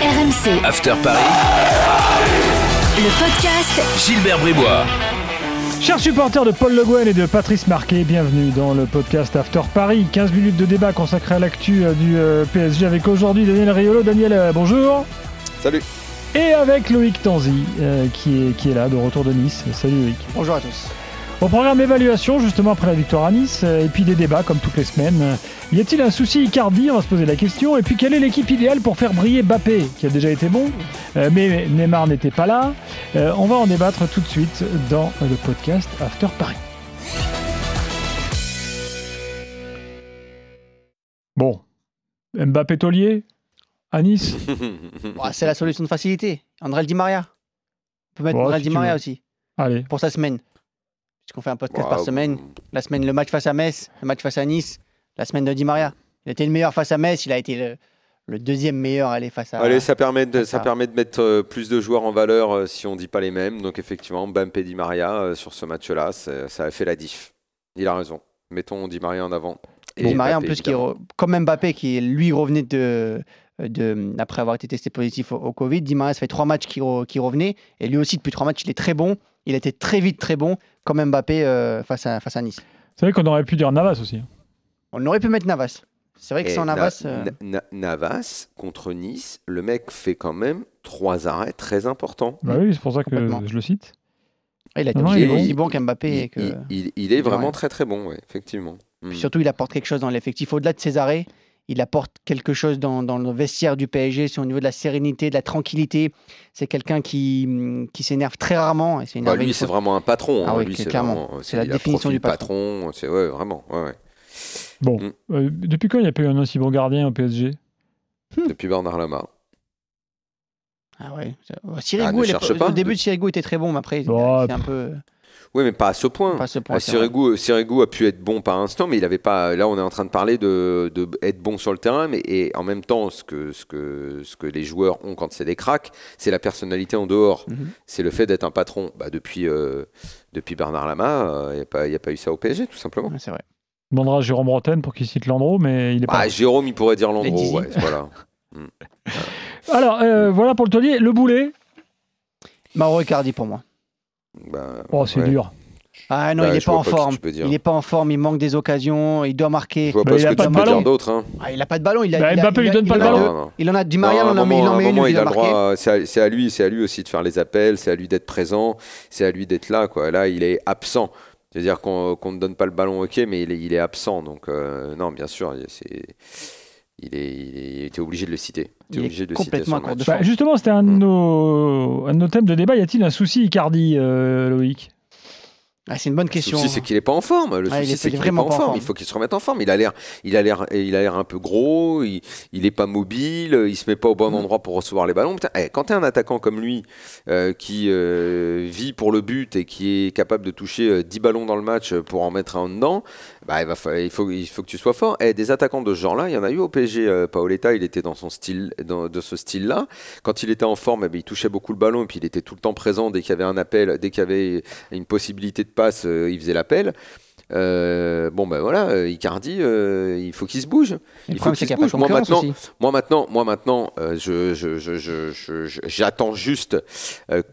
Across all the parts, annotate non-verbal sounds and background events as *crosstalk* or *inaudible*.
RMC, After Paris, le podcast Gilbert Bribois. Chers supporters de Paul Le Guen et de Patrice Marquet, bienvenue dans le podcast After Paris. 15 minutes de débat consacré à l'actu euh, du euh, PSG avec aujourd'hui Daniel Riolo. Daniel, euh, bonjour. Salut. Et avec Loïc Tanzi euh, qui, est, qui est là, de retour de Nice. Salut Loïc. Bonjour à tous. Au programme évaluation, justement après la victoire à Nice, euh, et puis des débats comme toutes les semaines. Euh, Y a-t-il un souci Icardi On va se poser la question. Et puis quelle est l'équipe idéale pour faire briller Bappé, qui a déjà été bon, euh, mais Neymar n'était pas là On va en débattre tout de suite dans le podcast After Paris. Bon, Mbappé taulier à Nice. *laughs* C'est la solution de facilité. André Di Maria. On peut mettre André si Di Maria aussi Allez. pour sa semaine. Puisqu'on fait un podcast Wow. par semaine. La semaine, le match face à Metz, le match face à Nice, la semaine de Di Maria. Il a été le meilleur face à Metz, il a été le, le deuxième meilleur aller face à. Allez, ça permet de, ça. ça permet de mettre euh, plus de joueurs en valeur euh, si on dit pas les mêmes. Donc effectivement, Mbappé Di Maria euh, sur ce match-là, ça a fait la diff. Il a raison. Mettons Di Maria en avant. Et Di Maria en plus, qui, comme Mbappé, qui lui revenait de, de, après avoir été testé positif au, au Covid. Di Maria, ça fait trois matchs qui, qui revenait. Et lui aussi, depuis trois matchs, il est très bon. Il était très vite très bon, comme Mbappé euh, face, à, face à Nice. C'est vrai qu'on aurait pu dire Navas aussi. hein. On aurait pu mettre Navas. C'est vrai que Et sans Na- Navas. euh, Na- Na- Navas contre Nice, le mec fait quand même trois arrêts très importants. Bah oui, c'est pour ça que je le cite. Il a été Non, aussi, il est aussi bon. bon qu'Mbappé. Il, que... il- il- il est vraiment Ouais. très très bon, ouais, effectivement. Mm. Puis surtout, il apporte quelque chose dans l'effectif. Au-delà de ses arrêts, il apporte quelque chose dans, dans le vestiaire du PSG. C'est au niveau de la sérénité, de la tranquillité. C'est quelqu'un qui, hum, qui s'énerve très rarement. Et c'est Bah, lui, c'est vraiment un patron. Ah hein. oui, Lui, c'est la définition du patron. C'est ouais, vraiment. ouais, ouais. Bon, Mm. euh, depuis quand il n'y a pas eu un aussi bon gardien au PSG Depuis Bernard Lama. Ah ouais. ouais, Sirigu, Ah, pas. le début de Sirigu était très bon, mais après, Oh, c'est un peu. Oui, mais pas à ce point. Pas à ce point, Ah, vrai. Sirigu, Sirigu a pu être bon par instant, mais il avait pas. Là, on est en train de parler de, de être bon sur le terrain, mais et en même temps, ce que ce que ce que les joueurs ont quand c'est des cracks, c'est la personnalité en dehors. Mhm. C'est le fait d'être un patron. Bah, depuis euh, depuis Bernard Lama, il n'y a pas a eu ça au PSG, tout simplement. Ouais, c'est vrai. On demandera à Jérôme Bretagne pour qu'il cite Landreau, mais il est pas. Bah, Jérôme, il pourrait dire Landreau. Ouais, voilà. *laughs* Alors, euh, voilà pour le taulier. Le boulet, Mauro Icardi pour moi. Bah, oh, c'est ouais. dur. Ah non, Bah, il n'est pas en pas forme. Il n'est pas en forme, il manque des occasions, il doit marquer. Je vois Bah, pas il ce a que pas tu de peux ballon. dire d'autre. Hein. Ah, il n'a pas de ballon. Il a, Bah, il a- Mbappé il lui a- donne il pas le ballon. deux. Non, non. Il en a du Maria, il en a, mais moment- il à en un met une, il a le droit. C'est à, lui, c'est à lui aussi de faire les appels. C'est à lui d'être présent. C'est à lui d'être là. Quoi. Là, il est absent. C'est-à-dire qu'on ne donne pas le ballon, ok, mais il est, il est absent. Donc euh, non, bien sûr, c'est. Il, est- il était obligé de le citer. Est obligé de complètement citer de match. Bah, justement, c'était un, de nos, un de nos thèmes de débat. Y a-t-il un souci Icardi, euh, Loïc? Ah, c'est une bonne Le question. souci, c'est qu'il n'est pas en forme. Le Ah, il souci, est- c'est il est qu'il n'est pas en forme. forme. Il faut qu'il se remette en forme. Il a l'air, il a l'air, il a l'air un peu gros. Il, il est pas mobile. Il se met pas au Mm. bon endroit pour recevoir les ballons. Putain, eh, quand tu es un attaquant comme lui, euh, qui euh, vit pour le but et qui est capable de toucher euh, 10 ballons dans le match pour en mettre un dedans, bah, il, va fa- il, faut, il faut que tu sois fort. Et des attaquants de ce genre-là, il y en a eu au PSG. Euh, Paoletta, il était dans son style, dans, de ce style-là. Quand il était en forme, eh ben, il touchait beaucoup le ballon et puis il était tout le temps présent dès qu'il y avait un appel, dès qu'il y avait une possibilité de euh, il faisait l'appel. Euh, bon ben voilà, euh, Icardi, euh, il faut qu'il se bouge. Le Il faut qu'il se bouge. Moi maintenant, moi maintenant, moi maintenant, euh, je, j'attends juste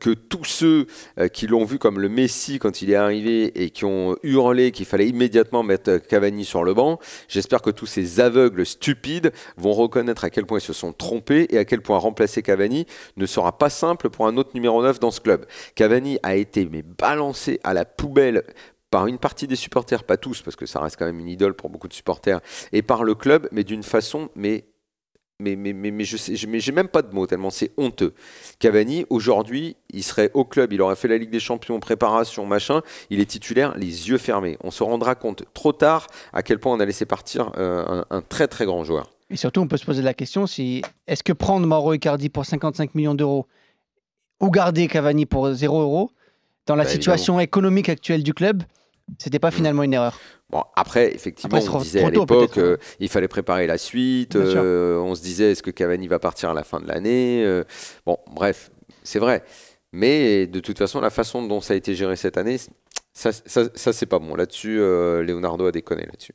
que tous ceux qui l'ont vu comme le Messi quand il est arrivé et qui ont hurlé qu'il fallait immédiatement mettre Cavani sur le banc, j'espère que tous ces aveugles stupides vont reconnaître à quel point ils se sont trompés et à quel point remplacer Cavani ne sera pas simple pour un autre numéro 9 dans ce club. Cavani a été mais balancé à la poubelle par une partie des supporters, pas tous, parce que ça reste quand même une idole pour beaucoup de supporters, et par le club, mais d'une façon, mais mais, mais, mais, mais je sais, mais j'ai même pas de mots tellement c'est honteux. Cavani, aujourd'hui, il serait au club, il aurait fait la Ligue des Champions, préparation, machin, il est titulaire, les yeux fermés. On se rendra compte trop tard à quel point on a laissé partir euh, un, un très très grand joueur. Et surtout, on peut se poser la question si est-ce que prendre Mauro Icardi pour 55 millions d'euros ou garder Cavani pour 0 euros dans la Bah, situation économique actuelle du club, c'était pas Mm. finalement une erreur. Bon, après, effectivement, Après, on disait à l'époque, peut-être, euh, il fallait préparer la suite. Euh, on se disait, est-ce que Cavani va partir à la fin de l'année euh, Bon, bref, c'est vrai. Mais de toute façon, la façon dont ça a été géré cette année, ça, ça, ça, c'est pas bon. Là-dessus, euh, Leonardo a déconné là-dessus.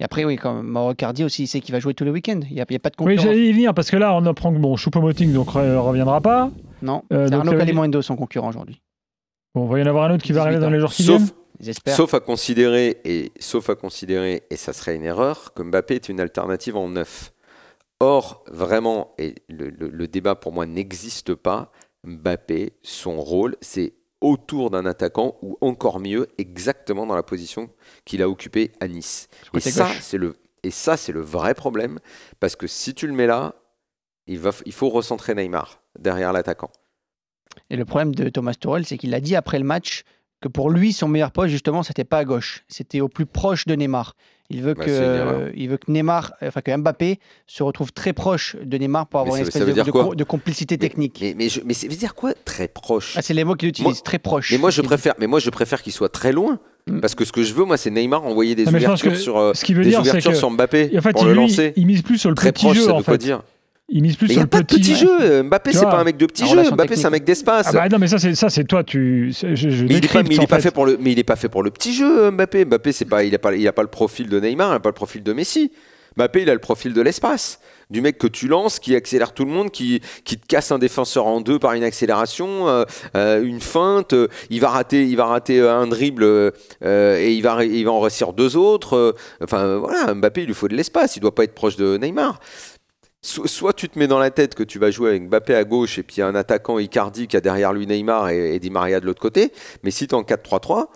Et après, oui, quand Mauro Cardi aussi, il sait qu'il va jouer tous les week-ends. Il n'y a, il y a pas de Oui, concurrence. j'allais y venir parce que là, on apprend que bon, Choupo-Moting donc ne reviendra pas. non, Euh, c'est Arnaud dire- Calimundo, son concurrent aujourd'hui. Bon, il va y en avoir un autre qui va 18 arriver dans ans. les jours qui viennent. Sauf, à considérer, et sauf à considérer, et ça serait une erreur, que Mbappé est une alternative en neuf. Or, vraiment, et le, le- le débat pour moi n'existe pas, Mbappé, son rôle, c'est autour d'un attaquant ou encore mieux, exactement dans la position qu'il a occupée à Nice. Et ça, c'est le, et ça, c'est le vrai problème, parce que si tu le mets là, il, va, il faut recentrer Neymar derrière l'attaquant. Et le problème de Thomas Tuchel, c'est qu'il a dit après le match que pour lui, son meilleur poste, justement, c'était pas à gauche. C'était au plus proche de Neymar. Il veut, Bah, que, c'est il veut que Neymar, enfin que Mbappé se retrouve très proche de Neymar pour avoir une espèce de, complicité technique. Mais, mais, je- mais ça veut dire quoi Très proche? Ah, c'est les mots qu'il utilise, Moi- très proche. Mais moi, je préfère, mais moi, je préfère qu'il soit très loin. Mm. Parce que ce que je veux, moi, c'est Neymar envoyer des Non, ouvertures sur, euh, Ce qui veut des dire, c'est ouvertures que sur Mbappé en fait, pour il, le lui, lancer. il mise plus sur le Très petit proche, jeu ça en veut quoi fait. dire? Il mise plus Mais il sur n'y a le pas de petit petit jeu. Mbappé, Tu c'est pas un mec de petit jeu. Mbappé, c'est un mec d'espace. Ah bah non mais ça c'est ça c'est toi tu je, je mais il est pas, décrypte, mais il est en pas fait. fait pour le, mais il est pas fait pour le petit jeu, Mbappé. Mbappé, c'est pas, il a pas, il a pas le profil de Neymar, il a pas le profil de Messi. Mbappé, il a le profil de l'espace, du mec que tu lances, qui accélère tout le monde, qui, qui te casse un défenseur en deux par une accélération, euh, euh, une feinte. euh, il va rater, il va rater euh, un dribble euh, et il va, il va en réussir deux autres. euh, enfin voilà, Mbappé, il lui faut de l'espace. Il doit pas être proche de Neymar. So- Soit tu te mets dans la tête que tu vas jouer avec Mbappé à gauche et puis un attaquant Icardi qui a derrière lui Neymar et, et Di Maria de l'autre côté. Mais si tu es en 4-3-3,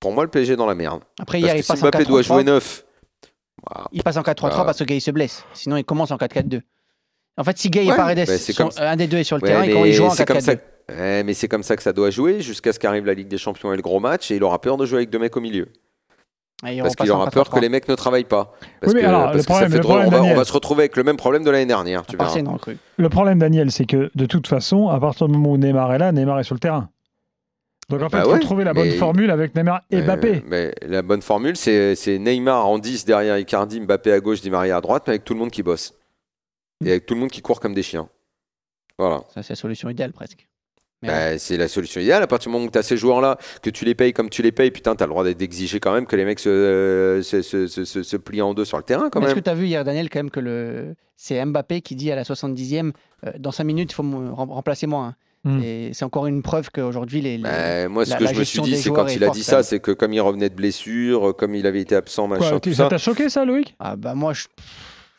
pour moi le PSG est dans la merde. Après, Parce hier, que il si passe en Mbappé doit 4-3-3. jouer neuf, voilà. Il passe en 4-3-3 Ah. parce que Gay se blesse. Sinon, il commence en 4-4-2. En fait, si Gay Ouais, et Paredes, bah, sont- comme un des deux est sur le Ouais, terrain, il mais il joue en c'est comme ça. 4-4-2. Ouais, mais c'est comme ça que ça doit jouer jusqu'à ce qu'arrive la Ligue des Champions et le gros match et il aura peur de jouer avec deux mecs au milieu. Et Parce qu'il aura peur que 4-3-3. les mecs ne travaillent pas. Parce Oui, mais que, alors, parce le que ça problème- fait le drôle. problème, on, va, on Daniel- va se retrouver avec le même problème de l'année dernière. Tu verras. Le problème Daniel c'est que de toute façon à partir du moment où Neymar est là Neymar est sur le terrain. Donc en fait Bah il faut ouais, trouver la bonne mais- formule avec Neymar et Euh, Mbappé. mais la bonne formule, c'est c'est Neymar en 10 derrière Icardi, Mbappé à gauche, Di Maria à droite, mais avec tout le monde qui bosse. Et avec tout le monde qui court comme des chiens. Voilà. Ça, c'est la solution idéale presque. Bah, c'est la solution idéale. À partir du moment où tu as ces joueurs-là, que tu les payes comme tu les payes, putain, tu as le droit d'exiger quand même que les mecs se, se, se, se- se- se plient en deux sur le terrain quand Mais Est-ce que tu as vu hier, Daniel, quand même, que le... c'est Mbappé qui dit à la 70e euh, dans 5 minutes, il faut me rem- remplacer moi. hein. Hmm. Et c'est encore une preuve qu'aujourd'hui, les. les- Bah, moi, ce la- que la je me suis dit, c'est quand il a forte, dit ça, même. c'est que comme il revenait de blessure, euh, comme il avait été absent, machin, Quoi, tout ça ça. t'a choqué ça Loïc? Ah bah moi, je-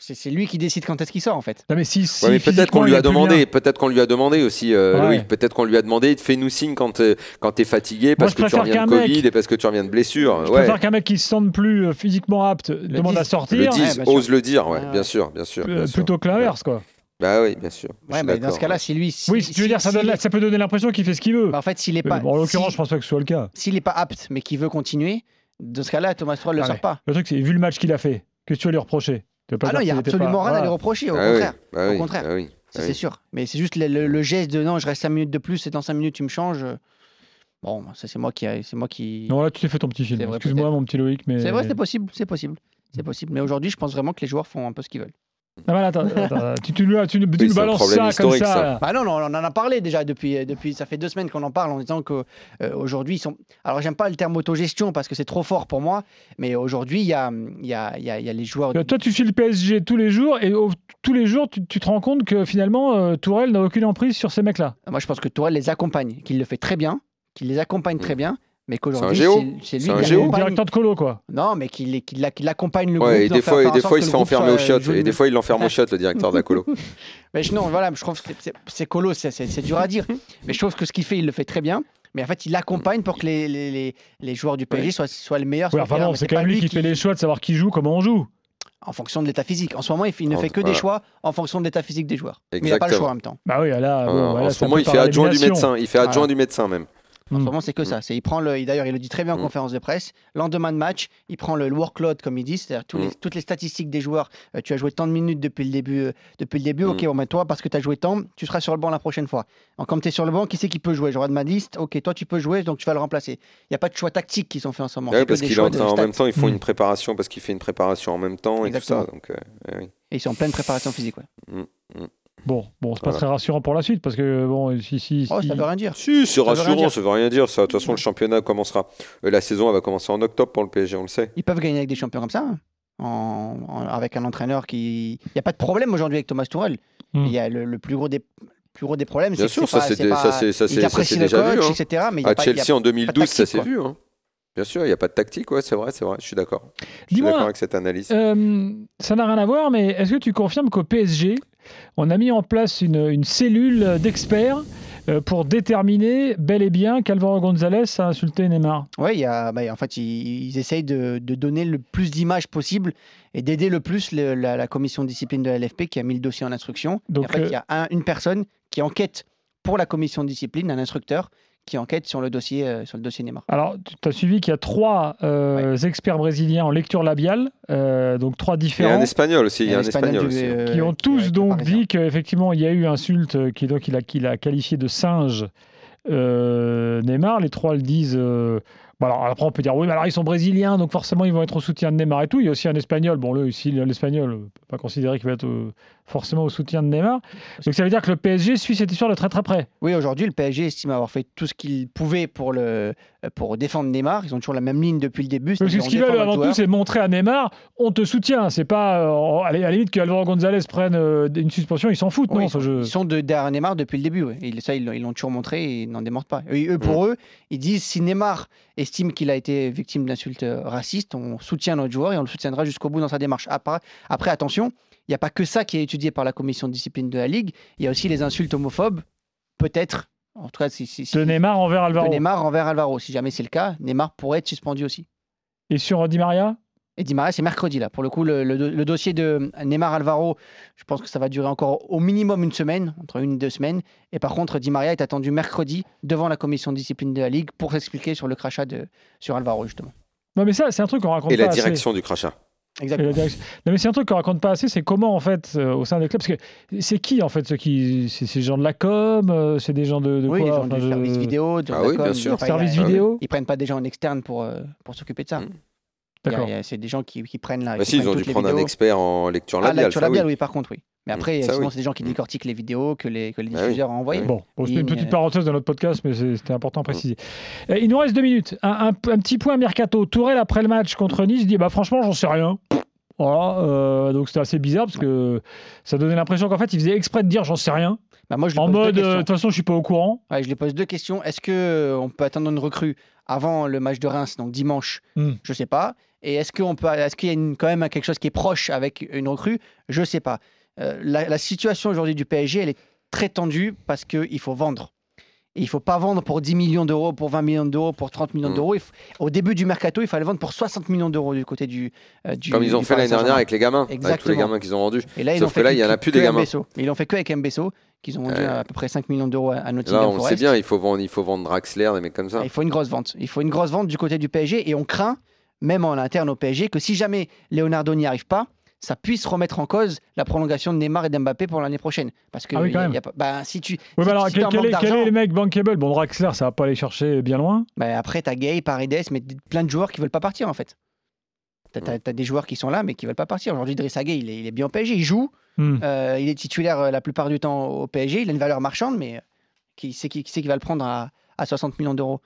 c'est c'est lui qui décide quand est-ce qu'il sort en fait. Non mais si, si Ouais, mais peut-être qu'on lui a demandé, bien. peut-être qu'on lui a demandé aussi, euh, Ouais. Peut-être qu'on lui a demandé, fais-nous signe quand t'es, quand t'es fatigué parce je que tu reviens de mec- Covid et parce que tu reviens de blessure. Je ouais. préfère qu'un mec qui se sente plus euh, physiquement apte demande dise. à Le sortir bien sûr. ose le dire, ouais, bien sûr, bien sûr. euh, bien sûr. plutôt que l'inverse quoi. Bah oui, bien sûr. Ouais, mais dans ce cas-là, si lui. si- Oui, si tu veux si- dire ça, donne, peut donner l'impression qu'il fait ce qu'il veut. bah, en fait, s'il est pas. bon, en l'occurrence, si- je pense pas que ce soit le cas. S'il n'est pas apte, mais qu'il veut continuer, dans ce cas-là, Thomas Tuchel ne le Ah sort ouais. pas. Le truc c'est vu le match qu'il a fait, que tu vas lui reprocher? Tu vas pas Ah non, il n'y a absolument pas- rien à lui reprocher, au Ah oui, contraire. bah Au oui, contraire. bah oui, bah c'est oui. sûr. Mais c'est juste le, le- le geste de non, je reste 5 minutes de plus et dans 5 minutes, tu me changes. Bon, ça, c'est moi qui. C'est moi qui... Non là tu t'es fait ton petit film. Excuse-moi mon petit Loïc mais. C'est vrai, c'est possible. C'est possible. C'est possible. Mais aujourd'hui, je pense vraiment que les joueurs font un peu ce qu'ils veulent. Ah, voilà, attends, *laughs* attends, tu, tu, Oui, nous balances ça comme ça. ça. Bah non, non, on en a parlé déjà depuis, euh, depuis ça fait deux semaines qu'on en parle en disant que euh, aujourd'hui ils sont. Alors j'aime pas le terme autogestion parce que c'est trop fort pour moi, mais aujourd'hui il y a, il y, a, il y, a, y a les joueurs. Euh, Toi, tu suis le PSG tous les jours et au- tous les jours, tu, tu te rends compte que finalement, euh, Tourelle n'a aucune emprise sur ces mecs-là. Moi je pense que Tourelle les accompagne, qu'il le fait très bien, qu'il les accompagne très bien, mais qu'aujourd'hui géo. c'est C'est lui un qui géo. accompagne. Directeur de colo, quoi. Non, mais qu'il la- qu'il accompagne le groupe. Ouais, et dans des fois, et en des fois, il se le fait groupe enfermer au chiottes. joue Et le- des fois, il l'enferme au *laughs* chiottes, le directeur de la colo. *laughs* Mais je- non, voilà, je trouve que c'est- colo, c'est- dur à dire. Mais je trouve que ce qu'il fait, il le fait très bien. Mais en fait, il accompagne pour que les, les, les, les joueurs du PSG soient, soient les meilleurs. Ouais, le enfin c'est quand même lui qui fait les choix de savoir qui joue, comment on joue. En fonction de l'état physique. En ce moment, il, ne En- fait que des voilà. choix en fonction de l'état physique des joueurs. Mais il n'a pas le Exactement. choix en même temps. Bah oui, là, bon, Euh, voilà, en c'est ce moment, il fait adjoint du médecin. Il fait adjoint Voilà. du médecin même. En ce Mm. moment, c'est que ça. C'est il prend le. D'ailleurs, il le dit très bien en Mm. conférence de presse. Lendemain de match, il prend le workload comme il dit, c'est-à-dire tous les- toutes les statistiques des joueurs. Euh, tu as joué tant de minutes depuis le début. euh, depuis le début. Ok, bon, ben, toi, parce que tu as joué tant, tu seras sur le banc la prochaine fois. Donc, comme tu es sur le banc, qui c'est qui peut jouer? Je regarde ma liste. Ok, toi, tu peux jouer, donc tu vas le remplacer. Il n'y a pas de choix tactiques qui sont faits en ce moment. Ouais, C'est que parce qu'il en de train, en même temps, ils font une préparation parce qu'il fait une préparation en même temps et tout ça. Donc, euh, ouais, oui. Et ils sont en pleine préparation physique. Ouais. Bon, bon, c'est pas Voilà. très rassurant pour la suite parce que bon, si, si, Oh, si- ça veut rien dire. Si, c'est veut rassurant, dire. ça veut rien dire. Ça. De toute façon, le championnat commencera. euh, la saison, elle va commencer en octobre pour le PSG, on le sait. Ils peuvent gagner avec des champions comme ça. hein. en- en- avec un entraîneur qui. Il n'y a pas de problème aujourd'hui avec Thomas Tuchel. Hmm. Il y a le, le plus gros des plus gros des problèmes. Bien sûr, c'est ça, c'est pas- ça, c'est- déjà vu, coach, hein. etc. Mais il y a À pas- il y a- Chelsea en 2012, ça s'est vu. hein. Bien sûr, il n'y a pas de tactique, ouais, c'est vrai, c'est vrai, je suis d'accord. Je suis d'accord avec cette analyse. Euh, ça n'a rien à voir, mais est-ce que tu confirmes qu'au PSG, on a mis en place une, une cellule d'experts euh, pour déterminer bel et bien qu'Alvaro González a insulté Neymar Oui, bah, en fait, ils, ils essayent de, de donner le plus d'images possible et d'aider le plus le- la, la commission de discipline de la LFP qui a mis le dossier en instruction. Et Donc, en fait, euh, il y a un- une personne qui enquête pour la commission de discipline, un instructeur qui enquête sur le dossier, euh, sur le dossier Neymar. Alors, tu as suivi qu'il y a trois euh, experts brésiliens en lecture labiale, euh, donc trois Il y a différents. un espagnol aussi, il y a un espagnol du- aussi. euh, qui ont tous qui donc dit qu'effectivement il y a eu insulte, qui donc il a, qu'il a qualifié de singe euh, Neymar. Les trois le disent. euh, bon, alors après on peut dire oui, mais alors ils sont brésiliens, donc forcément ils vont être au soutien de Neymar et tout. Il y a aussi un espagnol. Bon, là ici l'espagnol, on peut pas considérer qu'il va être euh, forcément au soutien de Neymar. Donc ça veut dire que le PSG suit cette histoire de très très près. Oui, aujourd'hui, le PSG estime avoir fait tout ce qu'il pouvait pour, le, pour défendre Neymar. Ils ont toujours la même ligne depuis le début. Parce que ce qu'ils veulent avant tout, c'est montrer à Neymar, on te soutient. C'est pas euh, à la limite que Alvaro González prenne euh, une suspension, ils s'en foutent, Oui, non ils, ce sont, jeu. ils sont de, derrière Neymar depuis le début. ouais. Et ça, ils l'ont- toujours montré et ils n'en démordent pas. Et eux, pour eux, ils disent si Neymar estime qu'il a été victime d'insultes euh, racistes, on soutient notre joueur et on le soutiendra jusqu'au bout dans sa démarche. Après, après attention, il n'y a pas que ça qui est étudié par la commission de discipline de la Ligue. Il y a aussi les insultes homophobes, peut-être. En tout cas, si, si, si- De Neymar envers de Alvaro. Neymar envers Alvaro. Si jamais c'est le cas, Neymar pourrait être suspendu aussi. Et sur Di Maria? Et Di Maria, c'est mercredi là. Pour le coup, le, le- le dossier de Neymar Alvaro, je pense que ça va durer encore au minimum une semaine, entre une et deux semaines. Et par contre, Di Maria est attendu mercredi devant la commission de discipline de la Ligue pour s'expliquer sur le crachat de, sur Alvaro, justement. Non mais ça, c'est un truc qu'on raconte Et pas la assez. direction du crachat. Exactement. Non, mais c'est un truc qu'on raconte pas assez, c'est comment en fait euh, au sein des clubs, parce que c'est qui en fait ceux qui, c'est des gens de la com, euh, c'est des gens de, de Oui, les quoi gens Enfin, du je- service vidéo, de Ah la oui, com, bien sûr. enfin, service a- vidéo. Ils prennent pas des gens en externe pour, euh, pour s'occuper de ça. Mm. A- D'accord. C'est des gens qui, qui prennent la. Bah si, ils ont dû prendre un expert en lecture Ah, labiale. lecture ça, oui. labiale, oui, par contre, oui. Mais Mm, après, ça, souvent, oui. c'est des gens qui Mm. décortiquent les vidéos que les, que les Ah oui. diffuseurs ont envoyées. Bon, bon, c'était une petite euh, parenthèse dans notre podcast, mais c'était important à préciser. Euh, Il nous reste deux minutes. Un, un- un petit point mercato. Tourelle après le match contre Nice dit bah franchement j'en sais rien. Voilà, euh, donc c'était assez bizarre parce que ça donnait l'impression qu'en fait il faisait exprès de dire j'en sais rien. Bah, moi, je En mode de questions. toute façon je suis pas au courant. Ouais, je lui pose deux questions. Est-ce que on peut attendre une recrue avant le match de Reims, donc dimanche? Hmm. Je sais pas. Et est-ce qu'on peut, est-ce qu'il y a une- quand même quelque chose qui est proche avec une recrue? Je sais pas. Euh, la, la situation aujourd'hui du PSG, elle est très tendue parce qu'il faut vendre. Et il faut pas vendre pour 10 millions d'euros, pour 20 millions d'euros, pour 30 millions Hmm. d'euros. Au début du mercato, il fallait vonder pour 60 millions d'euros du côté du. euh, du Comme ils ont fait l'année dernière avec les gamins, avec tous les Exactement. gamins qu'ils ont vendus. Et là, ils Sauf ont que fait là, il y en a plus des gamins. Mbesso. Ils l'ont fait que avec Mbesso, qu'ils ont vendu Ouais. à peu près 5 millions d'euros à à Nottingham Là, on Forest. sait bien, il faut vendre, il faut vendre Draxler, des mecs comme ça. Il faut une grosse vente. Il faut une grosse vente du côté du PSG et on craint, même en interne au PSG, que si jamais Leonardo n'y arrive pas, ça puisse remettre en cause la prolongation de Neymar et d'Mbappé pour l'année prochaine. Parce que Ah oui, quand il y a- même. y a bah, si tu Oui, si- alors si quel, est, quel est le mec bankable? Bon, Draxler ça va pas aller chercher bien loin. bah, après t'as Gay, Paredes, mais plein de joueurs qui veulent pas partir en fait. T'as t'as des joueurs qui sont là mais qui veulent pas partir. Aujourd'hui, Drissa Gay, il est, il est bien au PSG, il joue, Hmm. euh, il est titulaire euh, la plupart du temps au PSG, il a une valeur marchande, mais euh, qui c'est qui, qui, va le prendre à, à 60 millions d'euros?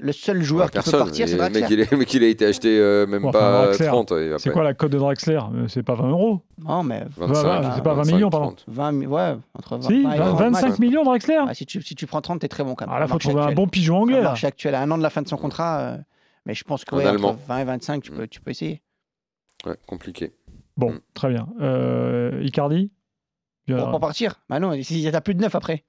Le seul joueur qui peut Personne. partir, c'est le Draxler. il, est- le mec, il a été acheté euh, même enfin, pas Draxler, 30. il va C'est quoi la cote de Draxler Euh, C'est pas 20 euros. Non, mais 25, c'est pas 20 millions, pardon. 30. 20, mi- ouais, entre 20, Si, 20 et 20 30 25 max. millions Draxler Ah, si, tu, si tu prends 30, t'es très bon quand même. Ah là, Au faut trouver un bon pigeon anglais là. marché actuel, à un an de la fin de son contrat, euh, mais je pense que ouais, entre allemand. 20 et 25, tu Mm. peux, tu peux essayer. Ouais, compliqué. Bon, Mm. très bien. Euh, Icardi? Pour, pour partir? Bah non, il y a plus de neuf après.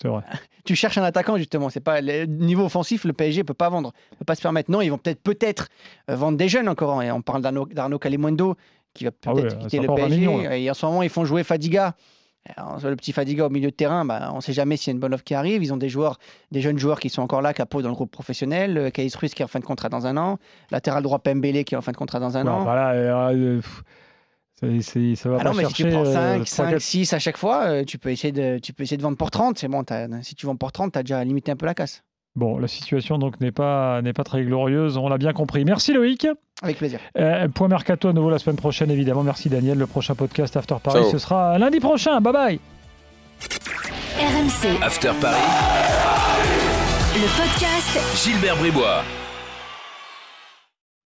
C'est vrai. *laughs* Tu cherches un attaquant justement. C'est pas le niveau offensif, le PSG peut pas vendre, peut pas se permettre. Non, ils vont peut-être peut-être euh, vendre des jeunes encore. Et on parle d'Arnaud Calimundo qui va Ah peut-être ouais, quitter le encore 20 PSG. millions, et en ce moment, ils font jouer Fadiga. Alors, le petit Fadiga au milieu de terrain, bah, on ne sait jamais s'il y a une bonne offre qui arrive. Ils ont des joueurs, des jeunes joueurs qui sont encore là, Capo dans le groupe professionnel, euh, Kais Ruiz qui est en fin de contrat dans un an, latéral droit Pembele qui est en fin de contrat dans un Ouais, an. voilà, euh, euh, c'est- ça va Ah pas non, mais si tu prends euh, 5, trois, 5, quatre- 6 à chaque fois, euh, tu, peux essayer de, tu peux essayer de vendre pour 30. C'est bon, si tu vends pour 30, tu as déjà limité un peu la casse. Bon, la situation donc n'est pas, n'est pas très glorieuse, on l'a bien compris. Merci Loïc. Avec plaisir. Euh, point mercato à nouveau la semaine prochaine, évidemment. Merci Daniel. Le prochain podcast After Paris, Ciao. ce sera lundi prochain. Bye bye. RMC, After Paris, le podcast Gilbert Bribois.